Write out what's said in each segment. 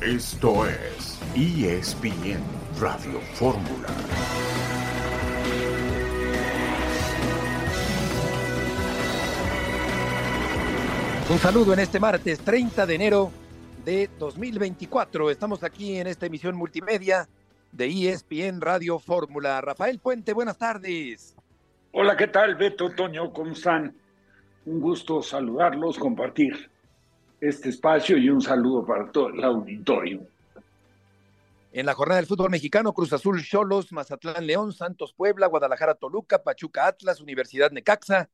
Esto es ESPN Radio Fórmula. Un saludo en este martes 30 de enero de 2024. Estamos aquí en esta emisión multimedia de ESPN Radio Fórmula. Rafael Puente, buenas tardes. Hola, ¿qué tal? Beto, Toño, ¿cómo están? Un gusto saludarlos, compartir este espacio y un saludo para todo el auditorio. En la jornada del fútbol mexicano, Cruz Azul, Cholos, Mazatlán, León, Santos, Puebla, Guadalajara, Toluca, Pachuca, Atlas, Universidad Necaxa,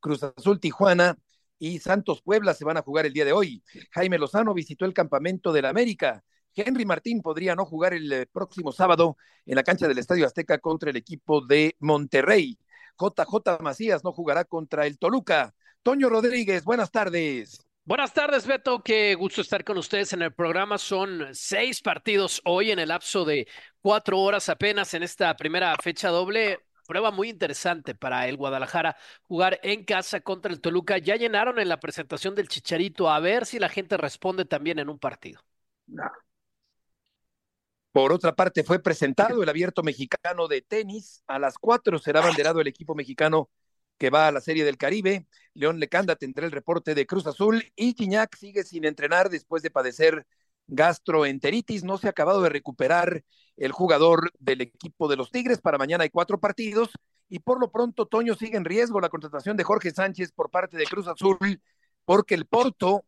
Cruz Azul, Tijuana y Santos, Puebla se van a jugar el día de hoy. Jaime Lozano visitó el campamento del América. Henry Martín podría no jugar el eh, próximo sábado en la cancha del Estadio Azteca contra el equipo de Monterrey. JJ Macías no jugará contra el Toluca. Toño Rodríguez, buenas tardes. Buenas tardes, Beto. Qué gusto estar con ustedes en el programa. Son seis partidos hoy en el lapso de cuatro horas apenas en esta primera fecha doble. Prueba muy interesante para el Guadalajara jugar en casa contra el Toluca. Ya llenaron en la presentación del Chicharito. A ver si la gente responde también en un partido. Por otra parte, fue presentado el abierto mexicano de tenis. A las cuatro será banderado el equipo mexicano que va a la Serie del Caribe. León Lecanda tendrá el reporte de Cruz Azul y Gignac sigue sin entrenar después de padecer gastroenteritis. No se ha acabado de recuperar el jugador del equipo de los Tigres. Para mañana hay cuatro partidos y por lo pronto Toño sigue en riesgo la contratación de Jorge Sánchez por parte de Cruz Azul porque el Porto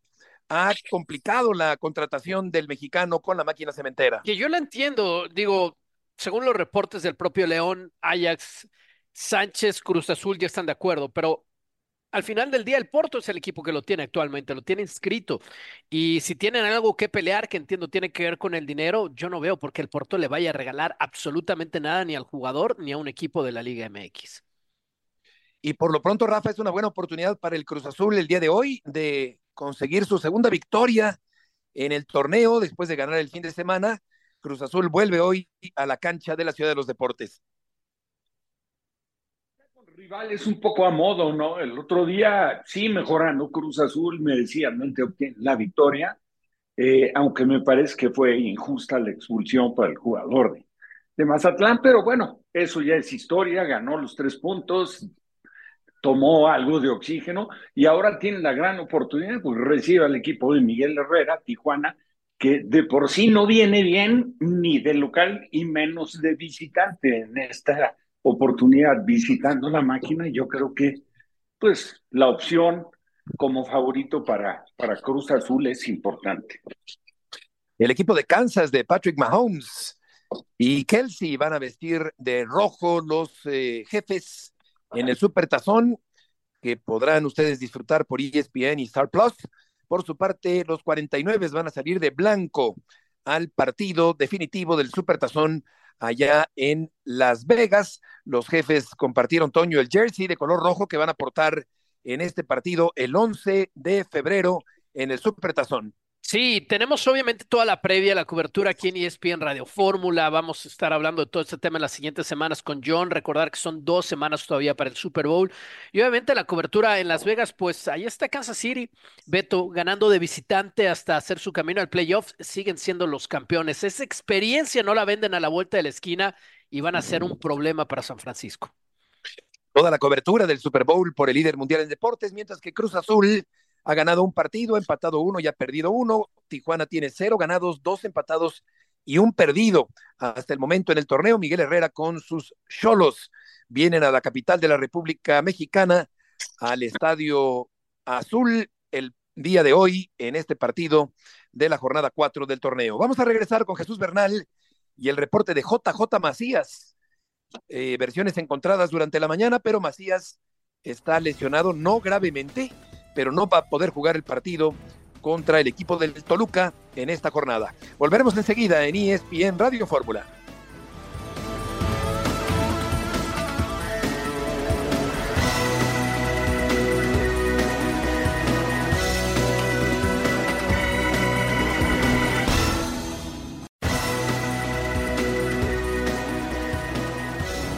ha complicado la contratación del mexicano con la máquina cementera. Que yo la entiendo, digo, según los reportes del propio León, Ajax Sánchez, Cruz Azul ya están de acuerdo, pero al final del día el Porto es el equipo que lo tiene actualmente, lo tiene inscrito. Y si tienen algo que pelear, que entiendo tiene que ver con el dinero, yo no veo por qué el Porto le vaya a regalar absolutamente nada ni al jugador ni a un equipo de la Liga MX. Y por lo pronto, Rafa, es una buena oportunidad para el Cruz Azul el día de hoy de conseguir su segunda victoria en el torneo después de ganar el fin de semana. Cruz Azul vuelve hoy a la cancha de la Ciudad de los Deportes rivales un poco a modo, ¿no? El otro día sí mejorando Cruz Azul, merecidamente obtiene la victoria, eh, aunque me parece que fue injusta la expulsión para el jugador de, de, Mazatlán, pero bueno, eso ya es historia, ganó los tres puntos, tomó algo de oxígeno y ahora tiene la gran oportunidad, pues recibe al equipo de Miguel Herrera, Tijuana, que de por sí no viene bien ni de local y menos de visitante en esta oportunidad visitando la máquina, yo creo que pues la opción como favorito para, para Cruz Azul es importante. El equipo de Kansas de Patrick Mahomes y Kelsey van a vestir de rojo los eh, jefes en el Super Tazón que podrán ustedes disfrutar por ESPN y Star Plus. Por su parte, los 49 van a salir de blanco al partido definitivo del Super Tazón allá en Las Vegas. Los jefes compartieron, Toño, el jersey de color rojo que van a portar en este partido el 11 de febrero en el Supertazón. Sí, tenemos obviamente toda la previa, la cobertura aquí en ESPN Radio Fórmula. Vamos a estar hablando de todo este tema en las siguientes semanas con John. Recordar que son dos semanas todavía para el Super Bowl. Y obviamente la cobertura en Las Vegas, pues ahí está Kansas City, Beto, ganando de visitante hasta hacer su camino al playoff. Siguen siendo los campeones. Esa experiencia no la venden a la vuelta de la esquina y van a ser un problema para San Francisco. Toda la cobertura del Super Bowl por el líder mundial en deportes, mientras que Cruz Azul ha ganado un partido, ha empatado uno y ha perdido uno. Tijuana tiene cero ganados, dos empatados y un perdido hasta el momento en el torneo. Miguel Herrera con sus cholos vienen a la capital de la República Mexicana, al Estadio Azul, el día de hoy en este partido de la jornada 4 del torneo. Vamos a regresar con Jesús Bernal y el reporte de JJ Macías. Eh, versiones encontradas durante la mañana, pero Macías está lesionado, no gravemente, pero no va a poder jugar el partido contra el equipo del Toluca en esta jornada. Volveremos enseguida en ESPN Radio Fórmula.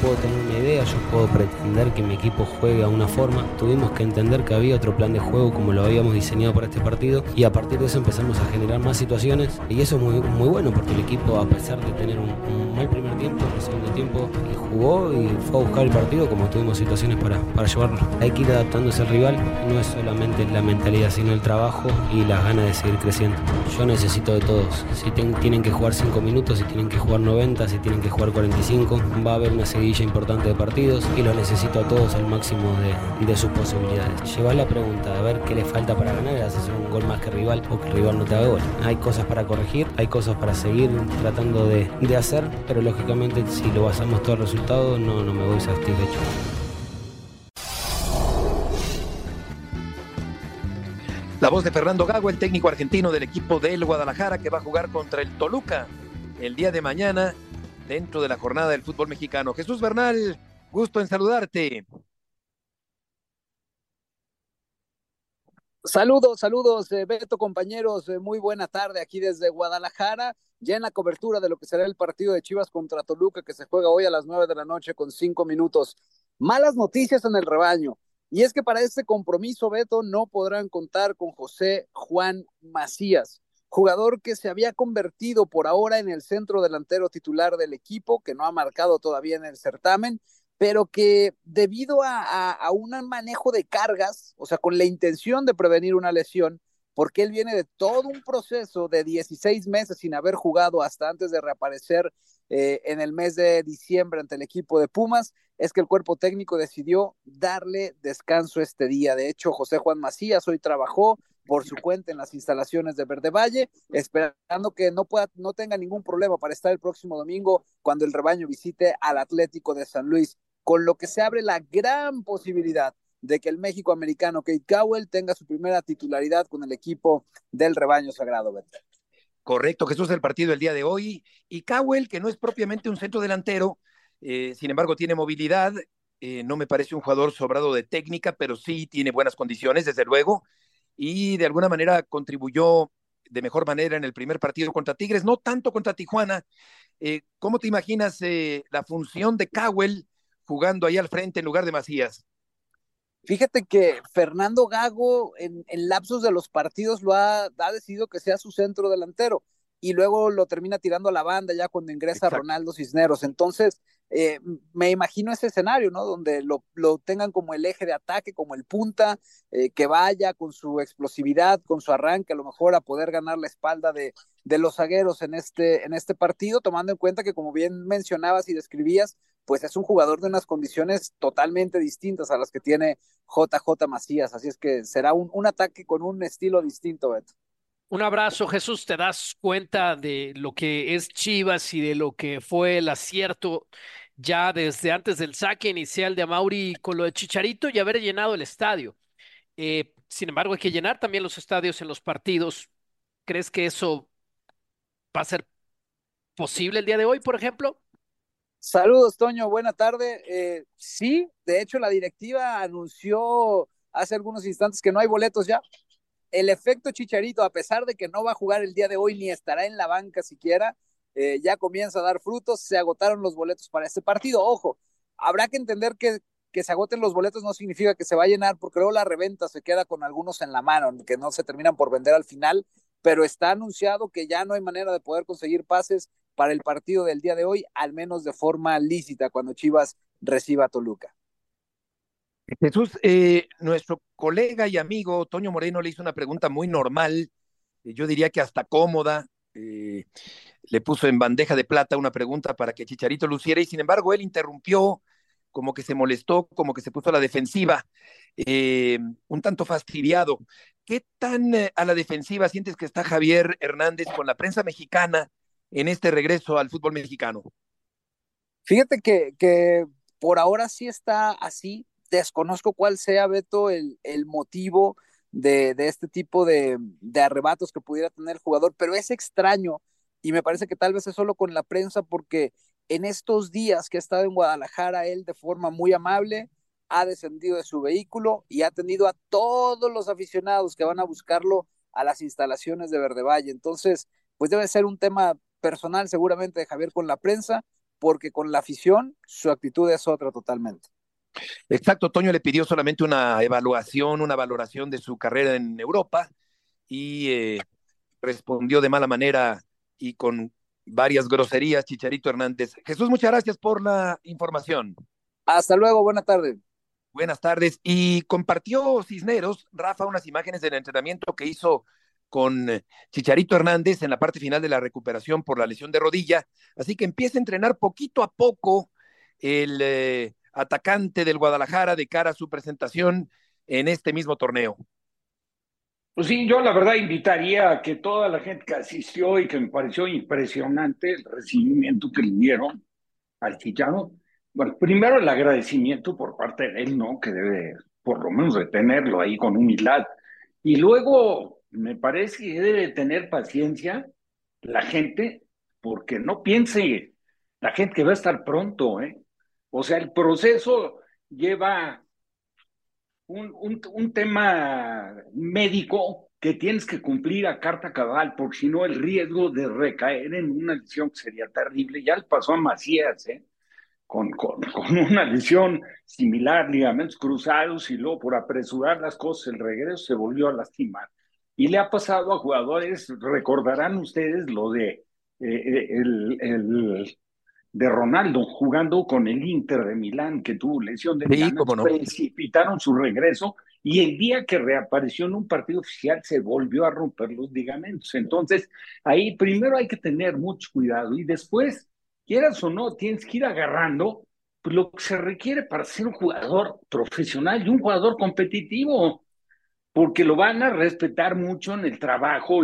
puedo tener una idea, yo puedo pretender que mi equipo juegue a una forma. Tuvimos que entender que había otro plan de juego como lo habíamos diseñado para este partido y a partir de eso empezamos a generar más situaciones y eso es muy, muy bueno porque el equipo a pesar de tener un, mal primer tiempo, el segundo tiempo jugó y fue a buscar el partido como tuvimos situaciones para, para llevarlo. Hay que ir adaptándose al rival, no es solamente la mentalidad sino el trabajo y las ganas de seguir creciendo. Yo necesito de todos, si tienen que jugar 5 minutos, si tienen que jugar 90, si tienen que jugar 45, va a haber una seguidilla importante de partidos y lo necesito a todos al máximo de, de sus posibilidades. Llevar la pregunta a ver qué le falta para ganar, hacer un gol más que rival o que rival no te haga gol. Hay cosas para corregir, hay cosas para seguir tratando de, de hacer, pero lógicamente si lo basamos todo el resultado no, no me voy satisfecho. La voz de Fernando Gago, el técnico argentino del equipo del Guadalajara que va a jugar contra el Toluca el día de mañana dentro de la jornada del fútbol mexicano. Jesús Bernal, gusto en saludarte. Saludos, saludos, eh, Beto, compañeros, eh, muy buena tarde aquí desde Guadalajara, ya en la cobertura de lo que será el partido de Chivas contra Toluca que se juega hoy a las nueve de la noche con cinco minutos. Malas noticias en el rebaño. Y es que para este compromiso, Beto, no podrán contar con José Juan Macías, jugador que se había convertido por ahora en el centro delantero titular del equipo, que no ha marcado todavía en el certamen, pero que debido a, un manejo de cargas, o sea, con la intención de prevenir una lesión, porque él viene de todo un proceso de 16 meses sin haber jugado hasta antes de reaparecer eh, en el mes de diciembre ante el equipo de Pumas, es que el cuerpo técnico decidió darle descanso este día. De hecho, José Juan Macías hoy trabajó por su cuenta en las instalaciones de Verde Valle, esperando que no pueda, no tenga ningún problema para estar el próximo domingo cuando el rebaño visite al Atlético de San Luis, con lo que se abre la gran posibilidad de que el México americano Kate Cowell tenga su primera titularidad con el equipo del rebaño sagrado. Correcto, Jesús, el partido el día de hoy. Y Cowell, que no es propiamente un centro delantero, eh, sin embargo tiene movilidad, eh, no me parece un jugador sobrado de técnica, pero sí tiene buenas condiciones, desde luego, y de alguna manera contribuyó de mejor manera en el primer partido contra Tigres, no tanto contra Tijuana. Eh, ¿Cómo te imaginas la función de Cowell jugando ahí al frente en lugar de Macías? Fíjate que Fernando Gago en, lapsos de los partidos lo ha, ha, decidido que sea su centro delantero y luego lo termina tirando a la banda ya cuando ingresa Ronaldo Cisneros. Entonces, eh, me imagino ese escenario, ¿no? Donde lo, lo, tengan como el eje de ataque, como el punta, eh, que vaya con su explosividad, con su arranque, a lo mejor a poder ganar la espalda de, de los zagueros en este, en este partido, tomando en cuenta que, como bien mencionabas y describías, pues es un jugador de unas condiciones totalmente distintas a las que tiene JJ Macías. Así es que será un, un ataque con un estilo distinto, Beto. Un abrazo, Jesús. ¿Te das cuenta de lo que es Chivas y de lo que fue el acierto ya desde antes del saque inicial de Amauri con lo de Chicharito y haber llenado el estadio? Eh, sin embargo, hay que llenar también los estadios en los partidos. ¿Crees que eso va a ser posible el día de hoy, por ejemplo? Saludos, Toño, buena tarde. Eh, sí, de hecho la directiva anunció hace algunos instantes que no hay boletos ya. El efecto Chicharito, a pesar de que no va a jugar el día de hoy ni estará en la banca siquiera, eh, ya comienza a dar frutos. Se agotaron los boletos para este partido. Ojo, habrá que entender que, que se agoten los boletos no significa que se va a llenar, porque luego la reventa se queda con algunos en la mano, que no se terminan por vender al final, pero está anunciado que ya no hay manera de poder conseguir pases para el partido del día de hoy, al menos de forma lícita, cuando Chivas reciba a Toluca. Jesús, eh, nuestro colega y amigo Toño Moreno le hizo una pregunta muy normal, eh, yo diría que hasta cómoda, eh, le puso en bandeja de plata una pregunta para que Chicharito luciera y sin embargo él interrumpió, como que se molestó, como que se puso a la defensiva, un tanto fastidiado. ¿Qué tan a la defensiva sientes que está Javier Hernández con la prensa mexicana en este regreso al fútbol mexicano? Fíjate que, que por ahora sí está así. Desconozco cuál sea, Beto, el, el motivo de, este tipo de, de arrebatos que pudiera tener el jugador, pero es extraño y me parece que tal vez es solo con la prensa porque en estos días que ha estado en Guadalajara, él de forma muy amable ha descendido de su vehículo y ha atendido a todos los aficionados que van a buscarlo a las instalaciones de Verde Valle. Entonces, pues debe ser un tema personal seguramente de Javier con la prensa, porque con la afición su actitud es otra totalmente. Exacto, Toño le pidió solamente una evaluación, una valoración de su carrera en Europa y eh, respondió de mala manera y con varias groserías, Chicharito Hernández. Jesús, muchas gracias por la información. Hasta luego, buena tarde. Buenas tardes. Y compartió Cisneros, Rafa, unas imágenes del entrenamiento que hizo con Chicharito Hernández en la parte final de la recuperación por la lesión de rodilla. Así que empieza a entrenar poquito a poco el eh, atacante del Guadalajara de cara a su presentación en este mismo torneo. Pues sí, yo la verdad invitaría a que toda la gente que asistió y que me pareció impresionante el recibimiento que le dieron al Chicharro. Bueno, primero el agradecimiento por parte de él, ¿no? Que debe por lo menos retenerlo ahí con humildad. Y luego me parece que debe tener paciencia la gente, porque no piense la gente que va a estar pronto, ¿eh? O sea, el proceso lleva un, un, tema médico que tienes que cumplir a carta cabal, porque si no el riesgo de recaer en una lesión sería terrible. Ya le pasó a Macías, ¿eh? Con, con, una lesión similar, ligamentos cruzados, y luego por apresurar las cosas, el regreso se volvió a lastimar. Y le ha pasado a jugadores, recordarán ustedes lo de eh, eh, el, el, de Ronaldo jugando con el Inter de Milán, que tuvo lesión de sí, no. precipitaron su regreso y el día que reapareció en un partido oficial se volvió a romper los ligamentos. Entonces, ahí primero hay que tener mucho cuidado y después, quieras o no, tienes que ir agarrando lo que se requiere para ser un jugador profesional y un jugador competitivo, porque lo van a respetar mucho en el trabajo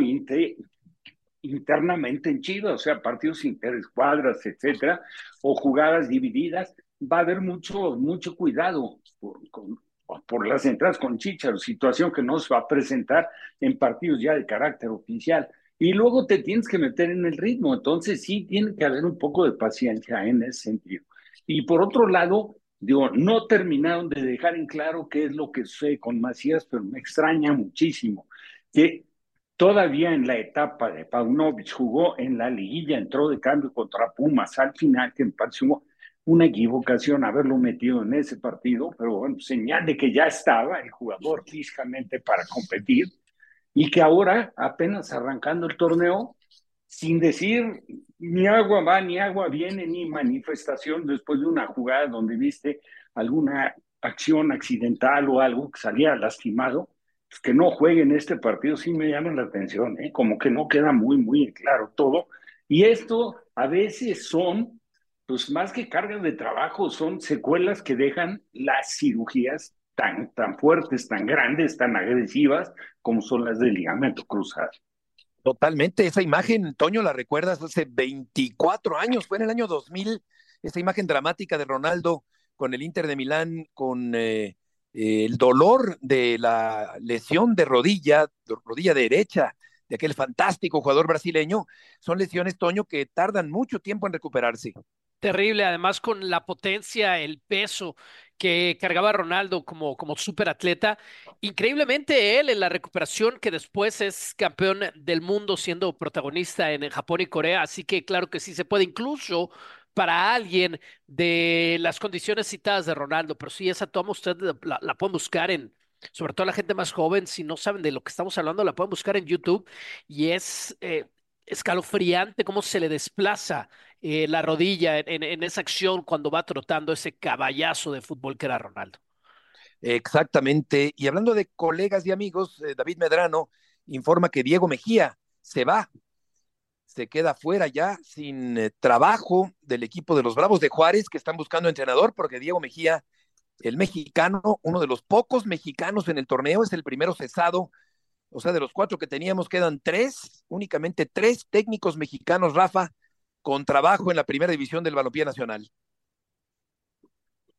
internamente en Chivas, o sea, partidos interescuadras, etcétera, o jugadas divididas, va a haber mucho, mucho cuidado por, las entradas con Chicharo, situación que no se va a presentar en partidos ya de carácter oficial. Y luego te tienes que meter en el ritmo, entonces sí tiene que haber un poco de paciencia en ese sentido. Y por otro lado, digo, no terminaron de dejar en claro qué es lo que sucede con Macías, pero me extraña muchísimo que Todavía en la etapa de Paunovic jugó en la liguilla, entró de cambio contra Pumas al final, que me una equivocación haberlo metido en ese partido, pero bueno, señal de que ya estaba el jugador físicamente para competir y que ahora, apenas arrancando el torneo, sin decir ni agua va, ni agua viene, ni manifestación después de una jugada donde viste alguna acción accidental o algo que salía lastimado, que no jueguen este partido sí me llama la atención, ¿eh? como que no queda muy, muy claro todo. Y esto a veces son, pues más que cargas de trabajo, son secuelas que dejan las cirugías tan, tan fuertes, tan grandes, tan agresivas como son las del ligamento cruzado. Totalmente, esa imagen, Toño, la recuerdas hace 24 años, fue en el año 2000, esa imagen dramática de Ronaldo con el Inter de Milán, con eh, el dolor de la lesión de rodilla, de rodilla derecha de aquel fantástico jugador brasileño, son lesiones, Toño, que tardan mucho tiempo en recuperarse. Terrible, además con la potencia, el peso que cargaba Ronaldo como, como superatleta. Increíblemente él en la recuperación, que después es campeón del mundo siendo protagonista en Japón y Corea, así que claro que sí se puede incluso para alguien de las condiciones citadas de Ronaldo, pero sí, esa toma usted la, la pueden buscar en, sobre todo la gente más joven, si no saben de lo que estamos hablando, la pueden buscar en YouTube y es eh, escalofriante cómo se le desplaza eh, la rodilla en, en, esa acción cuando va trotando ese caballazo de fútbol que era Ronaldo. Exactamente. Y hablando de colegas y amigos, eh, David Medrano informa que Diego Mejía se va se queda fuera ya sin eh, trabajo del equipo de los Bravos de Juárez que están buscando entrenador porque Diego Mejía, el mexicano, uno de los pocos mexicanos en el torneo, es el primero cesado. O sea, de los cuatro que teníamos quedan tres, únicamente tres técnicos mexicanos, Rafa, con trabajo en la primera división del Balompié Nacional.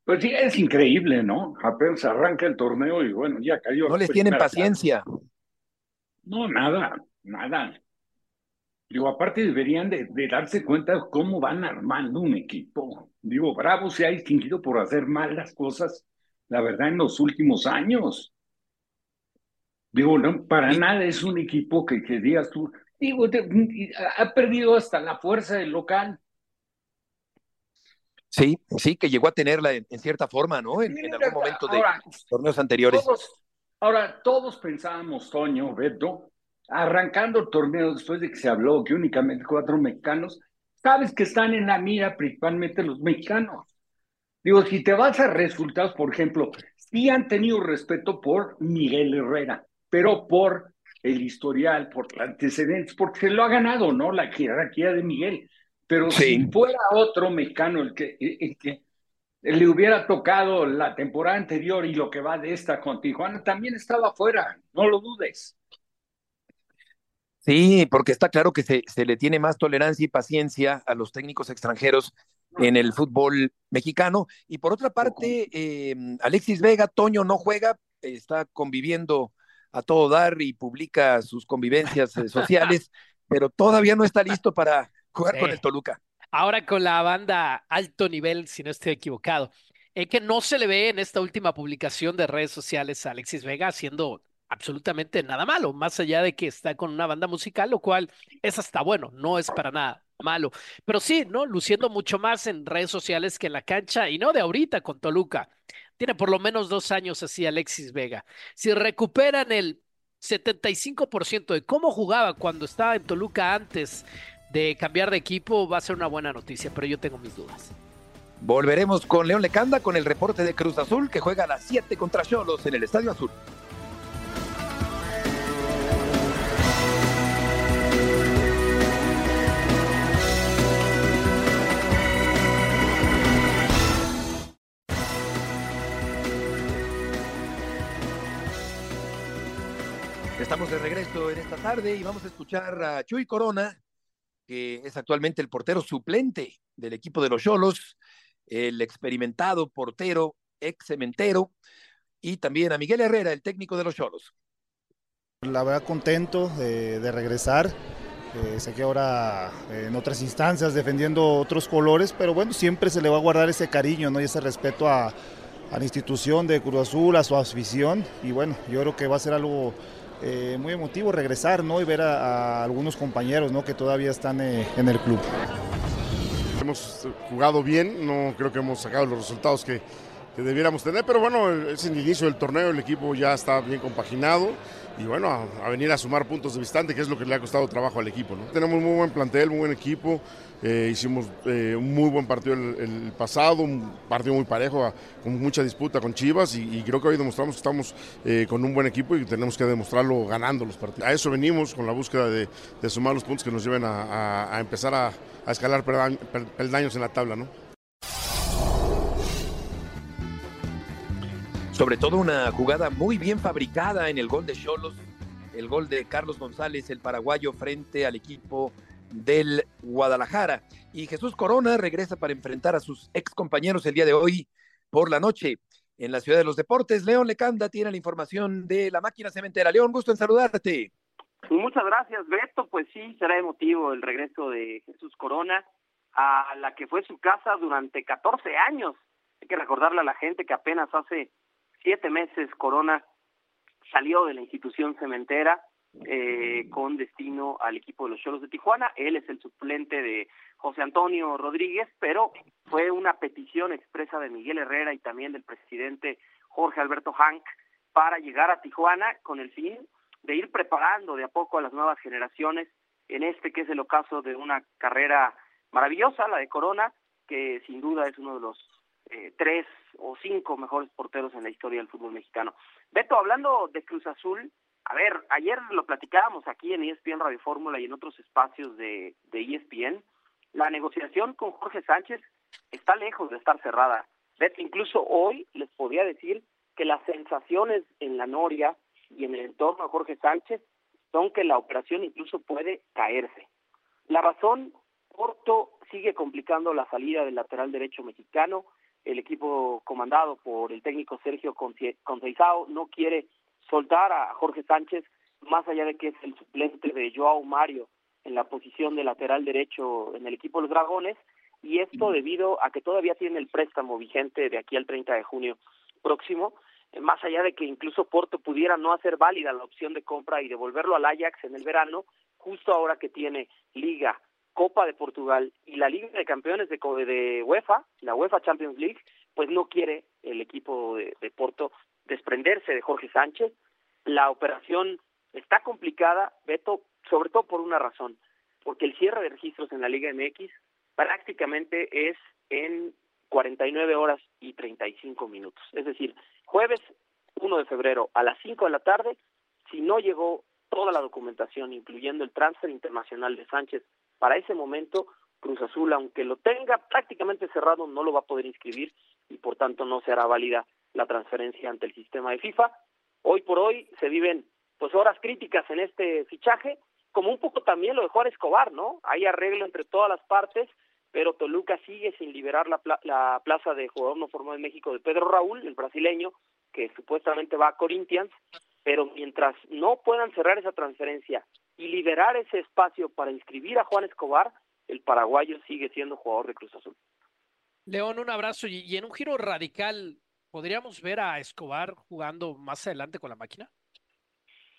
Pues sí, es increíble, ¿no? Apenas arranca el torneo y bueno, ya cayó. No les tienen paciencia. No, nada, nada. Digo, aparte deberían de, darse cuenta cómo van armando un equipo. Digo, Bravo se ha distinguido por hacer mal las cosas, la verdad, en los últimos años. Digo, no, para nada es un equipo que, que digas tú, digo, ha perdido hasta la fuerza del local. Sí, sí, que llegó a tenerla en, cierta forma, ¿no? En, algún momento de torneos anteriores. ahora, todos pensábamos, Toño, Beto, arrancando el torneo después de que se habló que únicamente cuatro mexicanos, sabes que están en la mira principalmente los mexicanos. Digo, si te vas a resultados, por ejemplo, sí han tenido respeto por Miguel Herrera, pero por el historial, por los antecedentes, porque se lo ha ganado, ¿no? La jerarquía de Miguel. Pero si fuera otro mexicano el que, el que le hubiera tocado la temporada anterior y lo que va de esta con Tijuana, también estaba fuera, no lo dudes. Sí, porque está claro que se, se le tiene más tolerancia y paciencia a los técnicos extranjeros en el fútbol mexicano. Y por otra parte, eh, Alexis Vega, Toño no juega, está conviviendo a todo dar y publica sus convivencias eh, sociales, pero todavía no está listo para jugar con el Toluca. Ahora con la banda alto nivel, si no estoy equivocado. Es que no se le ve en esta última publicación de redes sociales a Alexis Vega haciendo absolutamente nada malo, más allá de que está con una banda musical, lo cual es hasta bueno, no es para nada malo. Pero sí, ¿no? Luciendo mucho más en redes sociales que en la cancha y no de ahorita con Toluca. Tiene por lo menos dos años así Alexis Vega. Si recuperan el 75% de cómo jugaba cuando estaba en Toluca antes de cambiar de equipo, va a ser una buena noticia, pero yo tengo mis dudas. Volveremos con León Lecanda con el reporte de Cruz Azul que juega a las 7 contra Cholos en el Estadio Azul. Estamos de regreso en esta tarde y vamos a escuchar a Chuy Corona, que es actualmente el portero suplente del equipo de los Cholos, el experimentado portero ex cementero, y también a Miguel Herrera, el técnico de los Cholos. La verdad contento de, regresar. Eh, sé que ahora eh, en otras instancias defendiendo otros colores, pero bueno, siempre se le va a guardar ese cariño ¿no? y ese respeto a, a la institución de Cruz Azul, a su afición. Y bueno, yo creo que va a ser algo eh, muy emotivo regresar ¿no? y ver a, algunos compañeros ¿no? que todavía están eh, en el club. Hemos jugado bien, no creo que hemos sacado los resultados que, que debiéramos tener, pero bueno, es el inicio del torneo, el equipo ya está bien compaginado y bueno, a, venir a sumar puntos de distante, que es lo que le ha costado trabajo al equipo. ¿no? Tenemos muy buen plantel, muy buen equipo, eh, hicimos eh, un muy buen partido el, pasado, un partido muy parejo, con mucha disputa con Chivas y, creo que hoy demostramos que estamos eh, con un buen equipo y tenemos que demostrarlo ganando los partidos. A eso venimos con la búsqueda de, sumar los puntos que nos lleven a, empezar a, escalar peldaños en la tabla. ¿no? Sobre todo una jugada muy bien fabricada en el gol de Cholos, el gol de Carlos González, el paraguayo, frente al equipo del Guadalajara. Y Jesús Corona regresa para enfrentar a sus ex compañeros el día de hoy por la noche en la Ciudad de los Deportes. León Lecanda tiene la información de la máquina cementera. León, gusto en saludarte. Muchas gracias, Beto. Pues sí, será emotivo el regreso de Jesús Corona a la que fue su casa durante 14 años. Hay que recordarle a la gente que apenas hace siete meses Corona salió de la institución cementera eh, con destino al equipo de los Cholos de Tijuana. Él es el suplente de José Antonio Rodríguez, pero fue una petición expresa de Miguel Herrera y también del presidente Jorge Alberto Hank para llegar a Tijuana con el fin de ir preparando de a poco a las nuevas generaciones en este que es el ocaso de una carrera maravillosa, la de Corona, que sin duda es uno de los eh, tres o cinco mejores porteros en la historia del fútbol mexicano. Beto, hablando de Cruz Azul, a ver, ayer lo platicábamos aquí en ESPN Radio Fórmula y en otros espacios de, de ESPN, la negociación con Jorge Sánchez está lejos de estar cerrada. Beto, incluso hoy les podía decir que las sensaciones en la Noria y en el entorno de Jorge Sánchez son que la operación incluso puede caerse. La razón, Porto sigue complicando la salida del lateral derecho mexicano, el equipo comandado por el técnico Sergio Conceizao no quiere soltar a Jorge Sánchez, más allá de que es el suplente de Joao Mario en la posición de lateral derecho en el equipo de los Dragones, y esto debido a que todavía tiene el préstamo vigente de aquí al 30 de junio próximo, eh, más allá de que incluso Porto pudiera no hacer válida la opción de compra y devolverlo al Ajax en el verano, justo ahora que tiene liga Copa de Portugal y la Liga de Campeones de, de UEFA, la UEFA Champions League, pues no quiere el equipo de, Porto desprenderse de Jorge Sánchez. La operación está complicada, Beto, sobre todo por una razón, porque el cierre de registros en la Liga MX prácticamente es en 49 horas y 35 minutos. Es decir, jueves 1 de febrero a las 5 de la tarde, si no llegó toda la documentación, incluyendo el transfer internacional de Sánchez, para ese momento Cruz Azul, aunque lo tenga prácticamente cerrado, no lo va a poder inscribir y por tanto no será válida la transferencia ante el sistema de FIFA. Hoy por hoy se viven pues horas críticas en este fichaje, como un poco también lo de Juan Escobar, ¿no? Hay arreglo entre todas las partes, pero Toluca sigue sin liberar la, la plaza de jugador no formado en México de Pedro Raúl, el brasileño, que supuestamente va a Corinthians, pero mientras no puedan cerrar esa transferencia y liberar ese espacio para inscribir a Juan Escobar, el paraguayo sigue siendo jugador de Cruz Azul. León, un abrazo y, en un giro radical, ¿podríamos ver a Escobar jugando más adelante con la máquina?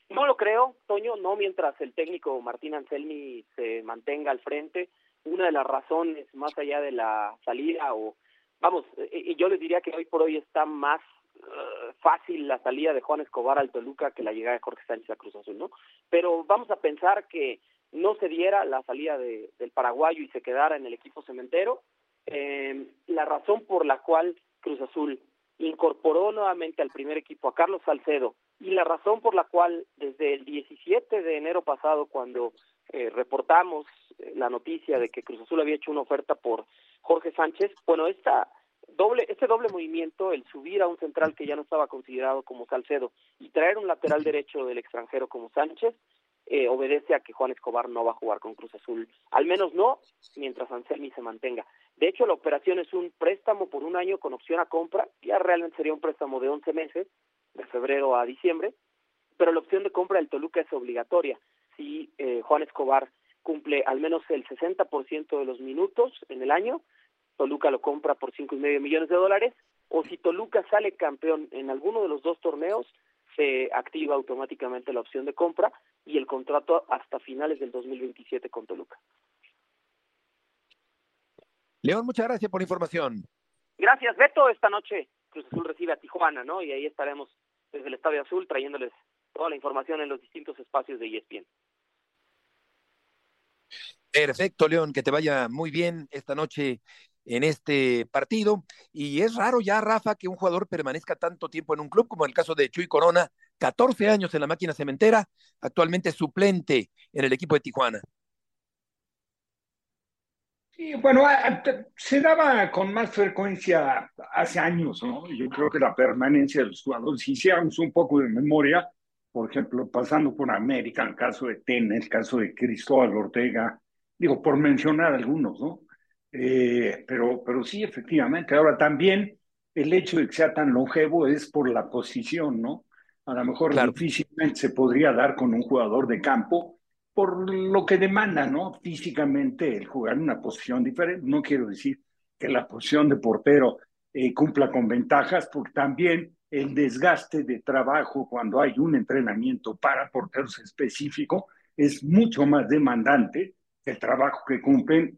No lo creo, Toño, no mientras el técnico Martín Anselmi se mantenga al frente. Una de las razones, más allá de la salida, o vamos, y yo les diría que hoy por hoy está más eh, fácil la salida de Juan Escobar al Toluca que la llegada de Jorge Sánchez a Cruz Azul, ¿no? Pero vamos a pensar que no se diera la salida de, del paraguayo y se quedara en el equipo cementero. Eh, la razón por la cual Cruz Azul incorporó nuevamente al primer equipo a Carlos Salcedo y la razón por la cual desde el 17 de enero pasado, cuando eh, reportamos la noticia de que Cruz Azul había hecho una oferta por Jorge Sánchez, bueno, esta doble, este doble movimiento, el subir a un central que ya no estaba considerado como Salcedo y traer un lateral derecho del extranjero como Sánchez, eh, obedece a que Juan Escobar no va a jugar con Cruz Azul, al menos no mientras Anselmi se mantenga. De hecho, la operación es un préstamo por un año con opción a compra, ya realmente sería un préstamo de 11 meses, de febrero a diciembre, pero la opción de compra del Toluca es obligatoria. Si eh, Juan Escobar cumple al menos el 60% de los minutos en el año, Toluca lo compra por cinco y medio millones de dólares, o si Toluca sale campeón en alguno de los dos torneos, se activa automáticamente la opción de compra y el contrato hasta finales del 2027 con Toluca. León, muchas gracias por la información. Gracias, Beto. Esta noche Cruz Azul recibe a Tijuana, ¿no? Y ahí estaremos desde el Estadio Azul trayéndoles toda la información en los distintos espacios de ESPN. Perfecto, León, que te vaya muy bien esta noche en este partido. Y es raro ya, Rafa, que un jugador permanezca tanto tiempo en un club, como en el caso de Chuy Corona, 14 años en la máquina cementera, actualmente suplente en el equipo de Tijuana. Sí, bueno, se daba con más frecuencia hace años, ¿no? Yo creo que la permanencia de los jugadores, si hiciéramos un poco de memoria, por ejemplo, pasando por América, el caso de Tena, el caso de Cristóbal Ortega, digo, por mencionar algunos, ¿no? Eh, pero, pero sí, efectivamente. Ahora también el hecho de que sea tan longevo es por la posición, ¿no? A lo mejor difícilmente se podría dar con un jugador de campo por lo que demanda, ¿no? Físicamente el jugar en una posición diferente. No quiero decir que la posición de portero eh, cumpla con ventajas, porque también el desgaste de trabajo cuando hay un entrenamiento para porteros específico es mucho más demandante el trabajo que cumplen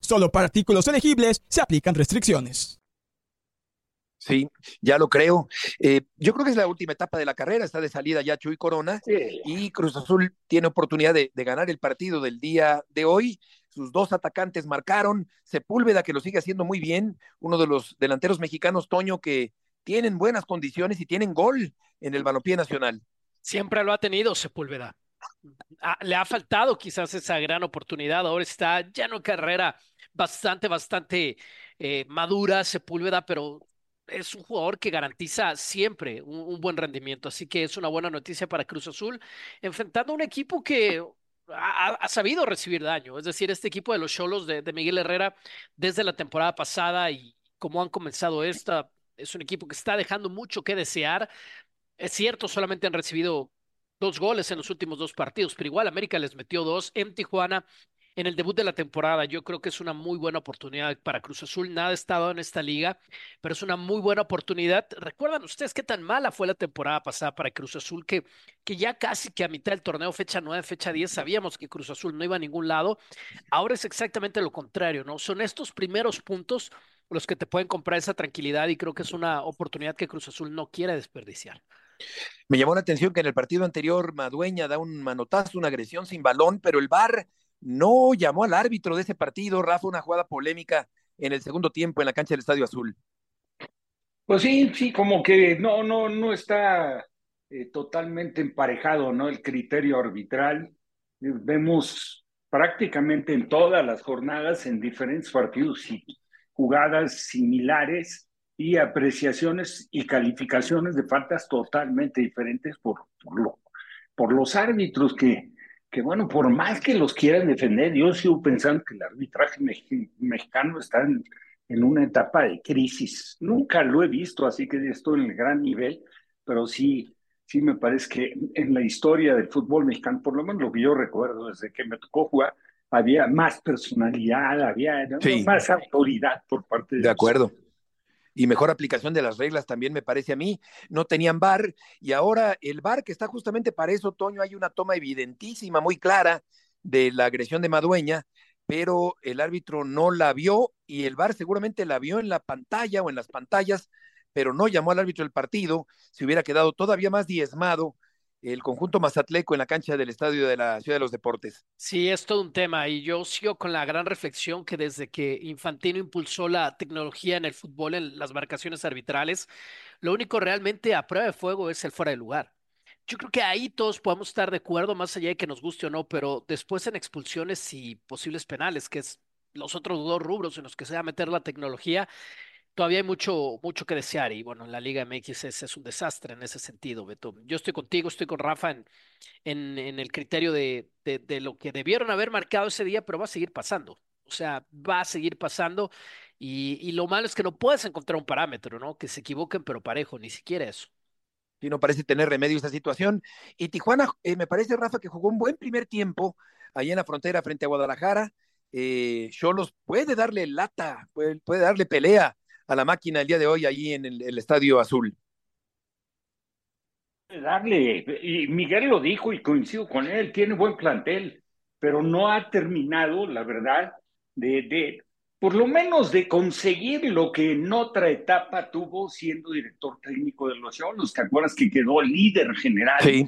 Solo para artículos elegibles se aplican restricciones. Sí, ya lo creo. Eh, yo creo que es la última etapa de la carrera, está de salida ya Chuy Corona y Cruz Azul tiene oportunidad de, ganar el partido del día de hoy sus dos atacantes marcaron, Sepúlveda que lo sigue haciendo muy bien, uno de los delanteros mexicanos, Toño, que tienen buenas condiciones y tienen gol en el balompié nacional. Siempre lo ha tenido Sepúlveda. Ah, le ha faltado quizás esa gran oportunidad. Ahora está ya no carrera bastante, bastante eh, madura Sepúlveda, pero es un jugador que garantiza siempre un, buen rendimiento. Así que es una buena noticia para Cruz Azul, enfrentando a un equipo que ha, sabido recibir daño. Es decir, este equipo de los Cholos de, de Miguel Herrera desde la temporada pasada y cómo han comenzado esta, es un equipo que está dejando mucho que desear. Es cierto, solamente han recibido dos goles en los últimos dos partidos, pero igual América les metió dos en Tijuana en el debut de la temporada. Yo creo que es una muy buena oportunidad para Cruz Azul. Nada ha estado en esta liga, pero es una muy buena oportunidad. ¿Recuerdan ustedes qué tan mala fue la temporada pasada para Cruz Azul? Que, que ya casi que a mitad del torneo, fecha 9, fecha 10, sabíamos que Cruz Azul no iba a ningún lado. Ahora es exactamente lo contrario, ¿no? Son estos primeros puntos los que te pueden comprar esa tranquilidad y creo que es una oportunidad que Cruz Azul no quiere desperdiciar. Me llamó la atención que en el partido anterior Madueña da un manotazo, una agresión sin balón, pero el VAR no llamó al árbitro de ese partido, Rafa, una jugada polémica en el segundo tiempo en la cancha del Estadio Azul. Pues sí, sí, como que no, no, no está eh, totalmente emparejado, ¿no? El criterio arbitral. Vemos prácticamente en todas las jornadas, en diferentes partidos, y jugadas similares y apreciaciones y calificaciones de faltas totalmente diferentes por, por, los árbitros que, que, bueno, por más que los quieran defender, yo sigo pensando que el arbitraje mexicano está en, en una etapa de crisis. Nunca lo he visto, así que estoy en el gran nivel, pero sí, sí me parece que en la historia del fútbol mexicano, por lo menos lo que yo recuerdo desde que me tocó jugar, había más personalidad, había más autoridad por parte de... De acuerdo. Y mejor aplicación de las reglas también me parece a mí. No tenían bar y ahora el bar que está justamente para eso, Toño, hay una toma evidentísima, muy clara de la agresión de Madueña, pero el árbitro no la vio y el bar seguramente la vio en la pantalla o en las pantallas, pero no llamó al árbitro del partido, se hubiera quedado todavía más diezmado el conjunto mazatleco en la cancha del estadio de la Ciudad de los Deportes. Sí, es todo un tema y yo sigo con la gran reflexión que desde que Infantino impulsó la tecnología en el fútbol, en las marcaciones arbitrales, lo único realmente a prueba de fuego es el fuera de lugar. Yo creo que ahí todos podemos estar de acuerdo, más allá de que nos guste o no, pero después en expulsiones y posibles penales, que es los otros dos rubros en los que se va a meter la tecnología, todavía hay mucho, mucho que desear y bueno, la Liga MX es, un desastre en ese sentido, Beto. Yo estoy contigo, estoy con Rafa en, en, el criterio de, de, lo que debieron haber marcado ese día, pero va a seguir pasando. O sea, va a seguir pasando y, y lo malo es que no puedes encontrar un parámetro, ¿no? Que se equivoquen, pero parejo, ni siquiera eso. Y no parece tener remedio esta situación. Y Tijuana, eh, me parece, Rafa, que jugó un buen primer tiempo ahí en la frontera frente a Guadalajara. Eh, Cholos puede darle lata, puede darle pelea a la máquina el día de hoy allí en el, Estadio Azul. Darle, y Miguel lo dijo y coincido con él, tiene buen plantel, pero no ha terminado, la verdad, de, de por lo menos de conseguir lo que en otra etapa tuvo siendo director técnico de los Cholos. ¿Te acuerdas que quedó líder general? Sí.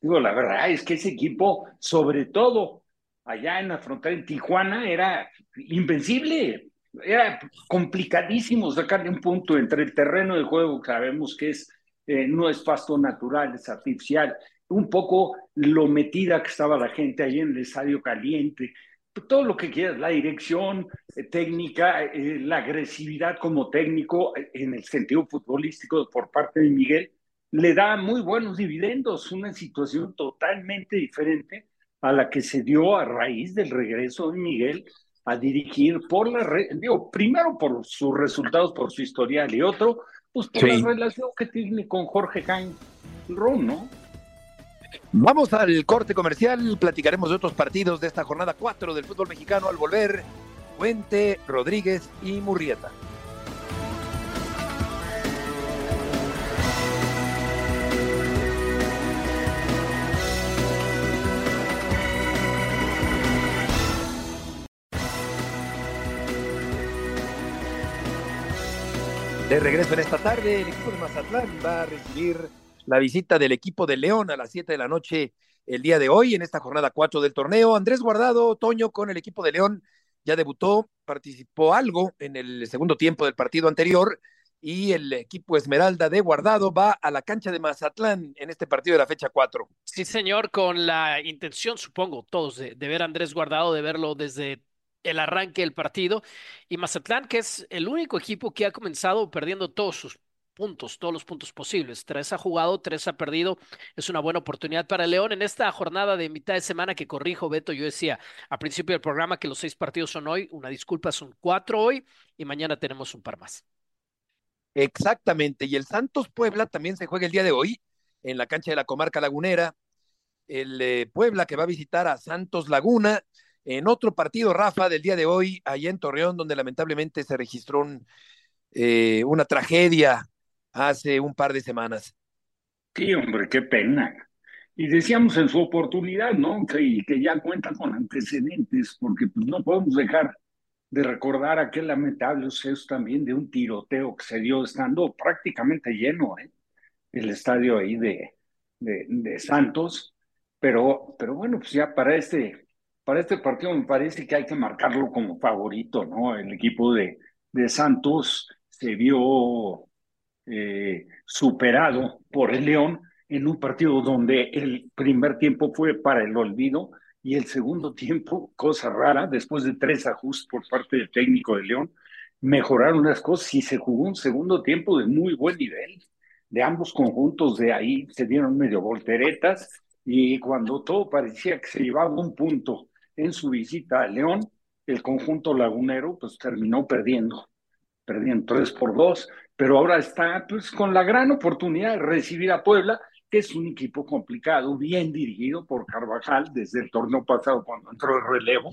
Digo, la verdad es que ese equipo, sobre todo allá en la frontera en Tijuana, era invencible era complicadísimo sacarle un punto entre el terreno de juego, que sabemos que es, eh, no es pasto natural, es artificial, un poco lo metida que estaba la gente ahí en el estadio caliente, todo lo que quieras, la dirección eh, técnica, eh, la agresividad como técnico en el sentido futbolístico por parte de Miguel, le da muy buenos dividendos, una situación totalmente diferente a la que se dio a raíz del regreso de Miguel a dirigir por la, digo, primero por sus resultados, por su historial y otro, pues por la relación que tiene con Jorge Jaime Ron, ¿no? Vamos al corte comercial, platicaremos de otros partidos de esta jornada 4 del fútbol mexicano al volver. Fuente, Rodríguez y Murrieta. De regreso en esta tarde, el equipo de Mazatlán va a recibir la visita del equipo de León a las 7 de la noche el día de hoy en esta jornada 4 del torneo. Andrés Guardado, Toño, con el equipo de León, ya debutó, participó algo en el segundo tiempo del partido anterior y el equipo Esmeralda de Guardado va a la cancha de Mazatlán en este partido de la fecha 4. Sí, señor, con la intención, supongo, todos, de, de ver a Andrés Guardado, de verlo desde el arranque del partido. Y Mazatlán, que es el único equipo que ha comenzado perdiendo todos sus puntos, todos los puntos posibles. Tres ha jugado, tres ha perdido. Es una buena oportunidad para León en esta jornada de mitad de semana que corrijo, Beto. Yo decía a principio del programa que los seis partidos son hoy. Una disculpa, son cuatro hoy y mañana tenemos un par más. Exactamente. Y el Santos Puebla también se juega el día de hoy en la cancha de la comarca lagunera. El eh, Puebla que va a visitar a Santos Laguna en otro partido, Rafa, del día de hoy, allá en Torreón, donde lamentablemente se registró eh, una tragedia hace un par de semanas. Sí, hombre, qué pena. Y decíamos en su oportunidad, ¿no? Que, que ya cuenta con antecedentes, porque pues, no podemos dejar de recordar aquel lamentable suceso también de un tiroteo que se dio estando prácticamente lleno, ¿eh? El estadio ahí de, de, de Santos. Pero, pero bueno, pues ya para este para este partido me parece que hay que marcarlo como favorito, ¿no? El equipo de, de Santos se vio eh, superado por el León en un partido donde el primer tiempo fue para el olvido y el segundo tiempo, cosa rara, después de tres ajustes por parte del técnico de León, mejoraron las cosas y se jugó un segundo tiempo de muy buen nivel. De ambos conjuntos de ahí se dieron medio volteretas y cuando todo parecía que se llevaba un punto en su visita a León, el conjunto lagunero pues terminó perdiendo, perdiendo 3 por 2, pero ahora está pues con la gran oportunidad de recibir a Puebla, que es un equipo complicado, bien dirigido por Carvajal desde el torneo pasado cuando entró el relevo,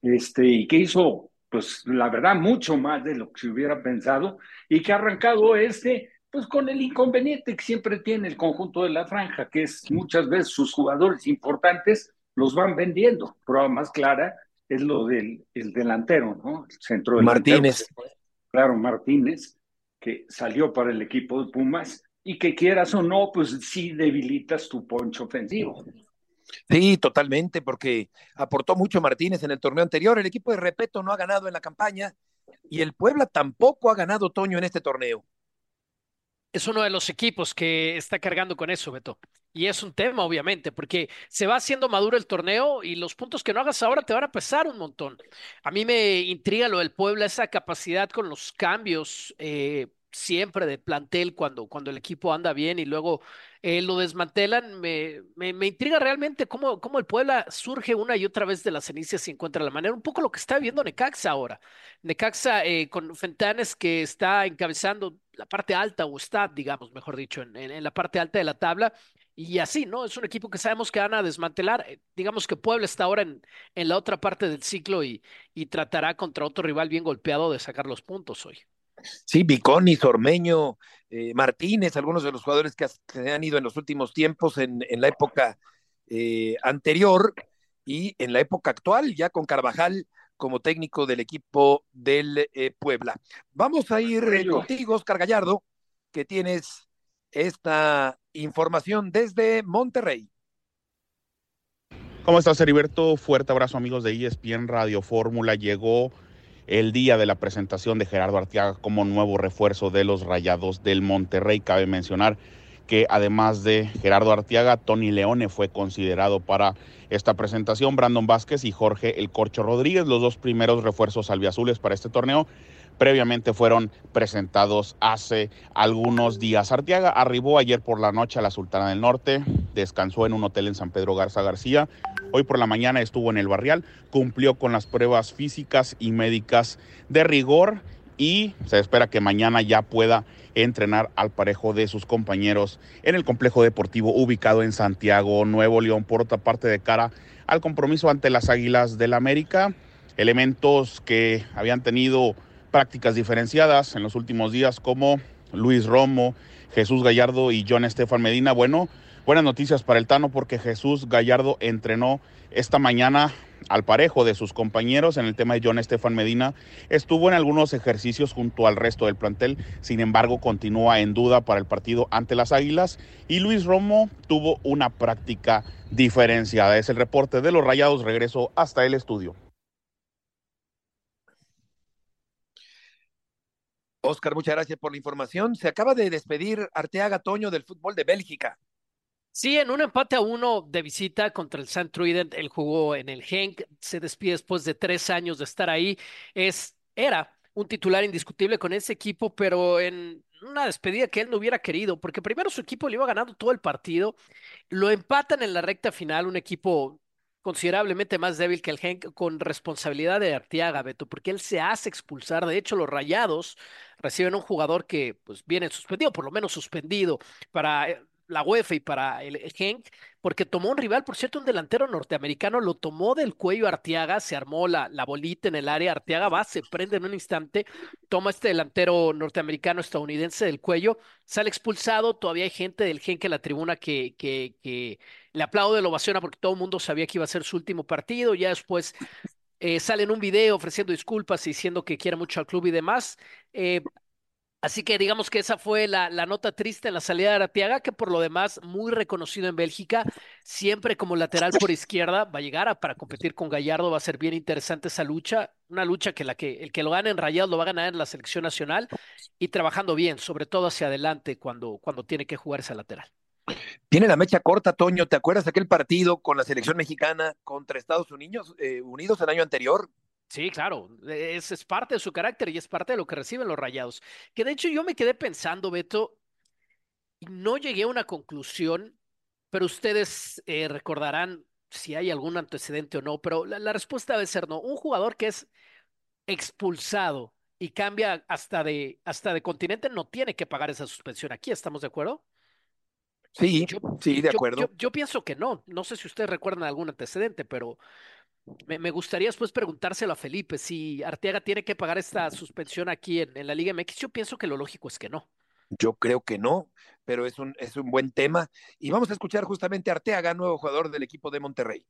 este, y que hizo pues la verdad mucho más de lo que se hubiera pensado y que ha arrancado este pues con el inconveniente que siempre tiene el conjunto de la franja, que es muchas veces sus jugadores importantes los van vendiendo. Prueba más clara es lo del el delantero, ¿no? El centro delantero. Martínez. Claro, Martínez, que salió para el equipo de Pumas y que quieras o no, pues sí debilitas tu poncho ofensivo. Sí, totalmente, porque aportó mucho Martínez en el torneo anterior. El equipo de Repeto no ha ganado en la campaña y el Puebla tampoco ha ganado Toño en este torneo. Es uno de los equipos que está cargando con eso, Beto. Y es un tema, obviamente, porque se va haciendo maduro el torneo y los puntos que no hagas ahora te van a pesar un montón. A mí me intriga lo del Puebla, esa capacidad con los cambios eh, siempre de plantel cuando, cuando el equipo anda bien y luego eh, lo desmantelan. Me, me, intriga realmente cómo, cómo el Puebla surge una y otra vez de las cenizas y encuentra la manera. Un poco lo que está viendo Necaxa ahora. Necaxa eh, con Fentanes que está encabezando la parte alta o está, digamos, mejor dicho, en, en la parte alta de la tabla y así, ¿no? Es un equipo que sabemos que van a desmantelar. Eh, digamos que Puebla está ahora en, en la otra parte del ciclo y, y tratará contra otro rival bien golpeado de sacar los puntos hoy. Sí, Biconi, Sormeño, eh, Martínez, algunos de los jugadores que se han ido en los últimos tiempos en, en la época eh, anterior y en la época actual, ya con Carvajal como técnico del equipo del Puebla. Vamos a ir contigo, Oscar Gallardo, que tienes esta información desde Monterrey. ¿Cómo estás, Heriberto? Fuerte abrazo, amigos de ESPN Radio Fórmula. Llegó el día de la presentación de Gerardo Arteaga como nuevo refuerzo de los Rayados del Monterrey. Cabe mencionar que además de Gerardo Arteaga, Tony Leone fue considerado para esta presentación, Brandon Vázquez y Jorge El Corcho Rodríguez, los dos primeros refuerzos albiazules para este torneo previamente fueron presentados hace algunos días. Arteaga arribó ayer por la noche a la Sultana del Norte, descansó en un hotel en San Pedro Garza García. Hoy por la mañana estuvo en el barrial, cumplió con las pruebas físicas y médicas de rigor y se espera que mañana ya pueda entrenar al parejo de sus compañeros en el complejo deportivo ubicado en Santiago, Nuevo León, por otra parte de cara al compromiso ante las Águilas del América, elementos que habían tenido prácticas diferenciadas en los últimos días como Luis Romo, Jesús Gallardo y John Estefan Medina. Bueno, buenas noticias para el Tano porque Jesús Gallardo entrenó esta mañana al parejo de sus compañeros. En el tema de John Estefan Medina, estuvo en algunos ejercicios junto al resto del plantel, sin embargo, continúa en duda para el partido ante las Águilas. Y Luis Romo tuvo una práctica diferenciada. Es el reporte de los Rayados. Regreso hasta el estudio. Oscar, muchas gracias por la información. Se acaba de despedir Arteaga Toño del fútbol de Bélgica. Sí, en un empate a uno de visita contra el St. Truiden, él jugó en el Genk, se despide después de tres años de estar ahí. Es, era un titular indiscutible con ese equipo, pero en una despedida que él no hubiera querido, porque primero su equipo le iba ganando todo el partido, lo empatan en la recta final, un equipo considerablemente más débil que el Genk con responsabilidad de Arteaga, Beto, porque él se hace expulsar. De hecho, los Rayados reciben un jugador que pues viene suspendido, por lo menos suspendido para eh, la UEFA y para el, Genk, porque tomó un rival, por cierto, un delantero norteamericano, lo tomó del cuello Arteaga, se armó la, la bolita en el área, Arteaga va, se prende en un instante, toma este delantero norteamericano estadounidense del cuello, sale expulsado, todavía hay gente del Genk en la tribuna que, que, que le aplaude, lo ovaciona porque todo el mundo sabía que iba a ser su último partido, ya después eh, sale en un video ofreciendo disculpas y diciendo que quiere mucho al club y demás. Eh, Así que digamos que esa fue la, nota triste en la salida de Aratiaga, que por lo demás muy reconocido en Bélgica, siempre como lateral por izquierda, va a llegar a, para competir con Gallardo, va a ser bien interesante esa lucha, una lucha que, la que el que lo gane en Rayados lo va a ganar en la selección nacional y trabajando bien, sobre todo hacia adelante cuando, cuando tiene que jugar ese lateral. Tiene la mecha corta, Toño. ¿Te acuerdas de aquel partido con la selección mexicana contra Estados Unidos, eh, Unidos el año anterior? Sí, claro, es, es, parte de su carácter y es parte de lo que reciben los rayados. Que de hecho yo me quedé pensando, Beto, y no llegué a una conclusión, pero ustedes eh, recordarán si hay algún antecedente o no, pero la, la, respuesta debe ser no. Un jugador que es expulsado y cambia hasta de, hasta de continente no tiene que pagar esa suspensión. ¿Aquí estamos de acuerdo? Sí, sí, de acuerdo. yo pienso que no. No sé si ustedes recuerdan algún antecedente, pero me, gustaría después preguntárselo a Felipe si Arteaga tiene que pagar esta suspensión aquí en, la Liga MX. Yo pienso que lo lógico es que no. Yo creo que no, pero es un, es un buen tema. Y vamos a escuchar justamente a Arteaga, nuevo jugador del equipo de Monterrey.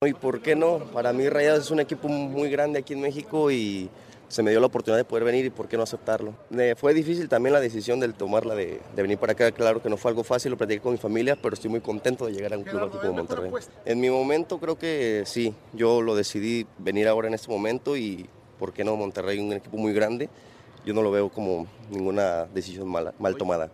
¿Y por qué no? Para mí Rayados es un equipo muy grande aquí en México y se me dio la oportunidad de poder venir y por qué no aceptarlo. fue difícil también la decisión de tomarla de, venir para acá, claro que no fue algo fácil, lo platiqué con mi familia, pero estoy muy contento de llegar a un club aquí como Monterrey. En mi momento creo que sí, yo lo decidí venir ahora en este momento y por qué no Monterrey, un equipo muy grande, yo no lo veo como ninguna decisión mala, mal tomada.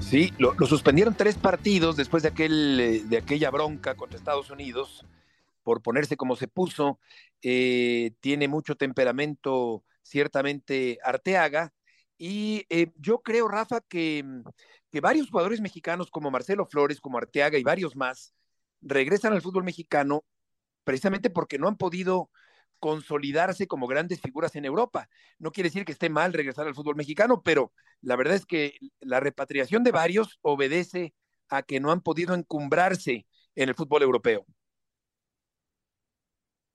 Sí, lo, lo, suspendieron tres partidos después de, aquel, eh, de aquella bronca contra Estados Unidos por ponerse como se puso, eh, tiene mucho temperamento, ciertamente Arteaga, y eh, yo creo, Rafa, que, mm, que varios jugadores mexicanos como Marcelo Flores, como Arteaga y varios más, regresan al fútbol mexicano precisamente porque no han podido consolidarse como grandes figuras en Europa. No quiere decir que esté mal regresar al fútbol mexicano, pero la verdad es que la repatriación de varios obedece a que no han podido encumbrarse en el fútbol europeo.